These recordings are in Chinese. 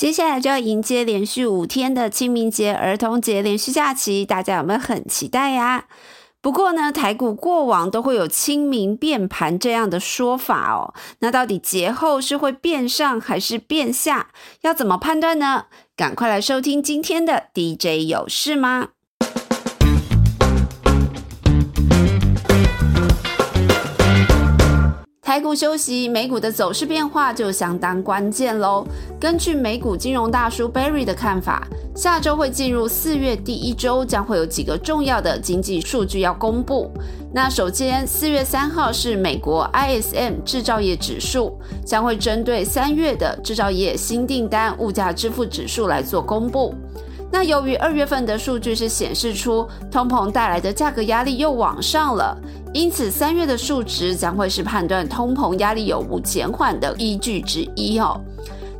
接下来就要迎接连续五天的清明节、儿童节连续假期，大家有没有很期待呀？不过呢，台股过往都会有清明变盘这样的说法哦。那到底节后是会变上还是变下？要怎么判断呢？赶快来收听今天的 DJ 有事吗？不休息，美股的走势变化就相当关键喽。根据美股金融大叔 Barry 的看法，下周会进入四月第一周，将会有几个重要的经济数据要公布。那首先，四月三号是美国 ISM 制造业指数，将会针对三月的制造业新订单物价支付指数来做公布。那由于二月份的数据是显示出通膨带来的价格压力又往上了，因此三月的数值将会是判断通膨压力有无减缓的依据之一哦。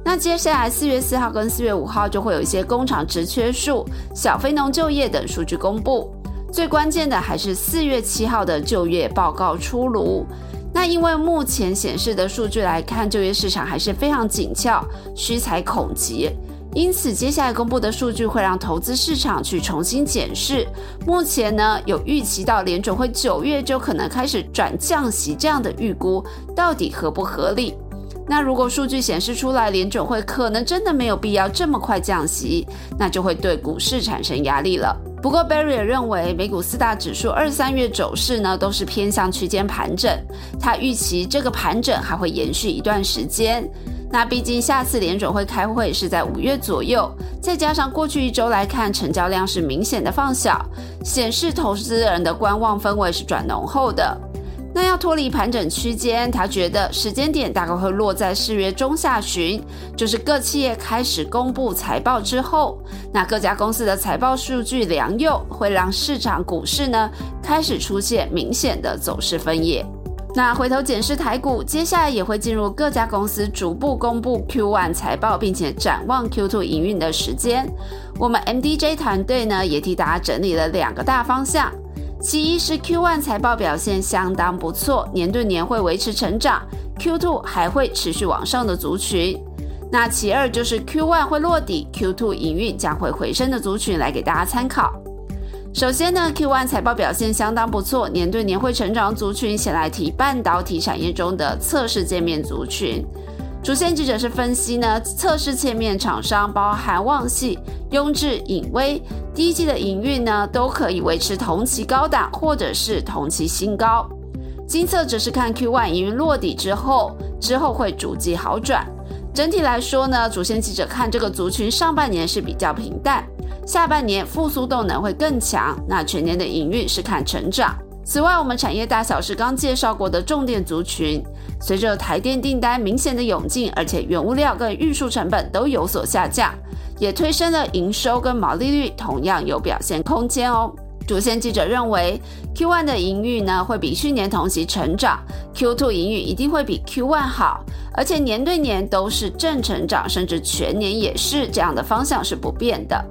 那接下来四月四号跟四月五号就会有一些工厂职缺数、小非农就业等数据公布，最关键的还是四月七号的就业报告出炉。那因为目前显示的数据来看，就业市场还是非常紧俏，需财恐急。因此，接下来公布的数据会让投资市场去重新检视。目前呢，有预期到联准会九月就可能开始转降息这样的预估，到底合不合理？那如果数据显示出来，联准会可能真的没有必要这么快降息，那就会对股市产生压力了。不过，Barry 也认为美股四大指数二三月走势呢都是偏向区间盘整，他预期这个盘整还会延续一段时间。那毕竟下次联准会开会是在五月左右，再加上过去一周来看，成交量是明显的放小，显示投资人的观望氛围是转浓厚的。那要脱离盘整区间，他觉得时间点大概会落在四月中下旬，就是各企业开始公布财报之后，那各家公司的财报数据良诱，会让市场股市呢开始出现明显的走势分野。那回头检视台股，接下来也会进入各家公司逐步公布 Q1 财报，并且展望 Q2 营运的时间。我们 MDJ 团队呢也替大家整理了两个大方向，其一是 Q1 财报表现相当不错，年对年会维持成长，Q2 还会持续往上的族群。那其二就是 Q1 会落底，Q2 营运将会回升的族群，来给大家参考。首先呢，Q1 财报表现相当不错，年对年会成长族群，先来提半导体产业中的测试界面族群。主线记者是分析呢，测试界面厂商包含旺系、雍智、影威，第一季的营运呢都可以维持同期高档，或者是同期新高。金策只是看 Q1 营运落底之后，之后会逐季好转。整体来说呢，主线记者看这个族群上半年是比较平淡。下半年复苏动能会更强，那全年的营运是看成长。此外，我们产业大小是刚介绍过的重点族群，随着台电订单明显的涌进，而且原物料跟运输成本都有所下降，也推升了营收跟毛利率，同样有表现空间哦。主线记者认为，Q1 的营运呢会比去年同期成长，Q2 营运一定会比 Q1 好，而且年对年都是正成长，甚至全年也是这样的方向是不变的。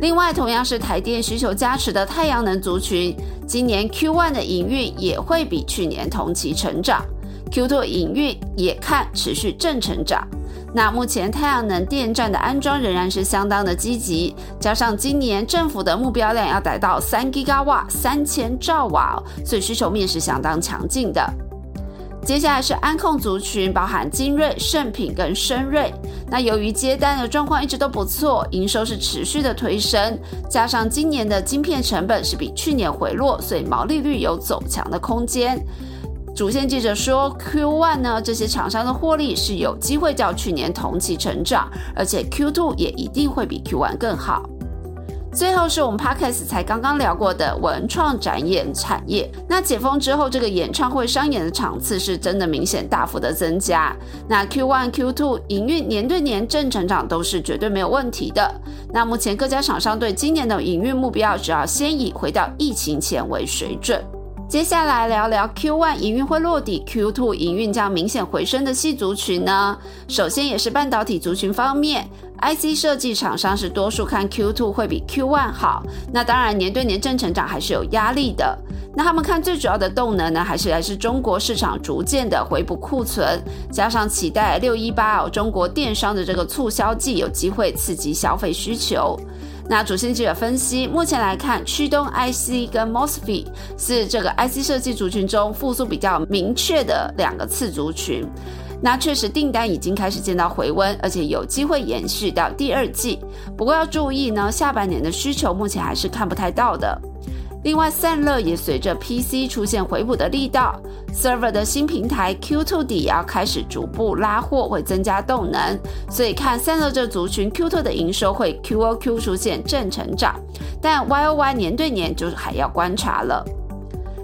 另外，同样是台电需求加持的太阳能族群，今年 Q1 的营运也会比去年同期成长，Q2 营运也看持续正成长。那目前太阳能电站的安装仍然是相当的积极，加上今年政府的目标量要达到三 g 瓦三千兆瓦，所以需求面是相当强劲的。接下来是安控族群，包含精锐、圣品跟深锐。那由于接单的状况一直都不错，营收是持续的推升，加上今年的晶片成本是比去年回落，所以毛利率有走强的空间。主线记者说，Q1 呢这些厂商的获利是有机会较去年同期成长，而且 Q2 也一定会比 Q1 更好。最后是我们 Podcast 才刚刚聊过的文创展演产业。那解封之后，这个演唱会商演的场次是真的明显大幅的增加。那 Q1、Q2 营运年对年正成长都是绝对没有问题的。那目前各家厂商对今年的营运目标，只要先以回到疫情前为水准。接下来聊聊 Q1 营运会落底，Q2 营运将明显回升的细族群呢？首先也是半导体族群方面 IC 设计厂商是多数看 Q2 会比 Q1 好，那当然年对年正成长还是有压力的。那他们看最主要的动能呢，还是来自中国市场逐渐的回补库存，加上期待六一八哦中国电商的这个促销季有机会刺激消费需求。那主线记者分析，目前来看，驱动 IC 跟 MOSFET 是这个 IC 设计族群中复苏比较明确的两个次族群。那确实订单已经开始见到回温，而且有机会延续到第二季。不过要注意呢，下半年的需求目前还是看不太到的。另外，散热也随着 PC 出现回补的力道，Server 的新平台 Q2 底也要开始逐步拉货，会增加动能。所以看散热这族群 Q2 的营收会 QoQ 出现正成长，但 YoY 年对年就还要观察了。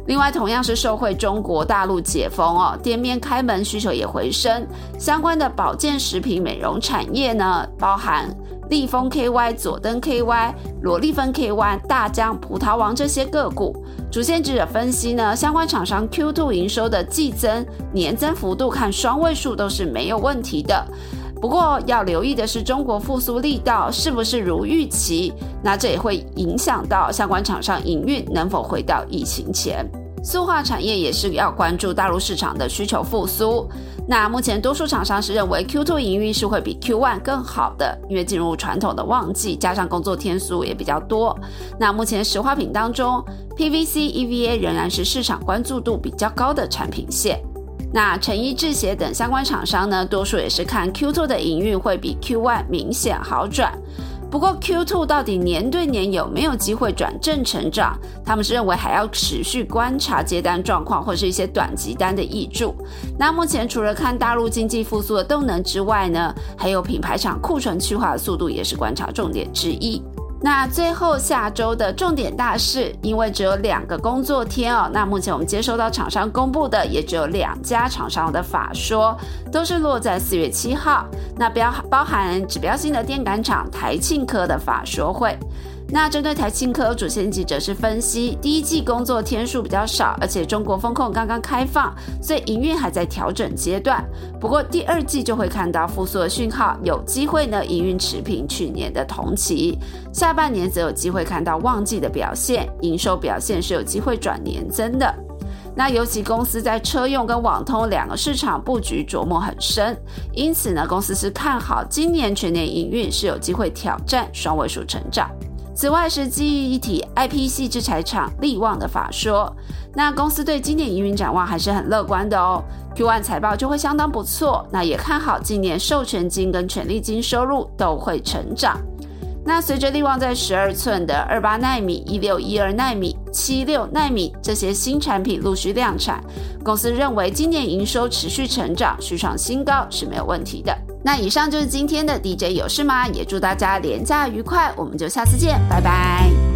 另外，同样是受惠中国大陆解封哦，店面开门需求也回升，相关的保健食品美容产业呢，包含立丰 KY、佐登 KY、罗利芬 KY、大疆、葡萄王这些个股，主线记者分析呢，相关厂商 Q2 营收的季增、年增幅度看双位数都是没有问题的。不过要留意的是，中国复苏力道是不是如预期？那这也会影响到相关厂商营运能否回到疫情前。塑化产业也是要关注大陆市场的需求复苏。那目前多数厂商是认为 Q2 营运是会比 Q1 更好的，因为进入传统的旺季，加上工作天数也比较多。那目前石化品当中，PVC、EVA 仍然是市场关注度比较高的产品线。那成衣制鞋等相关厂商呢，多数也是看 Q2 的营运会比 Q1 明显好转。不过 Q2 到底年对年有没有机会转正成长？他们是认为还要持续观察接单状况，或是一些短期单的益注。那目前除了看大陆经济复苏的动能之外呢，还有品牌厂库存去化的速度也是观察重点之一。那最后下周的重点大事，因为只有两个工作天哦，那目前我们接收到厂商公布的也只有两家厂商的法说，都是落在四月七号。那标包含指标性的电感厂台庆科的法说会。那针对台庆科主线记者是分析，第一季工作天数比较少，而且中国风控刚刚开放，所以营运还在调整阶段。不过第二季就会看到复苏的讯号，有机会呢营运持平去年的同期。下半年则有机会看到旺季的表现，营收表现是有机会转年增的。那尤其公司在车用跟网通两个市场布局琢磨很深，因此呢公司是看好今年全年营运是有机会挑战双位数成长。此外是记忆体 IP 系制裁厂力旺的法说，那公司对今年营运展望还是很乐观的哦。Q1 财报就会相当不错，那也看好今年授权金跟权利金收入都会成长。那随着力旺在十二寸的二八纳米、一六一二纳米、七六纳米这些新产品陆续量产，公司认为今年营收持续成长，续创新高是没有问题的。那以上就是今天的 DJ 有事吗？也祝大家廉假愉快，我们就下次见，拜拜。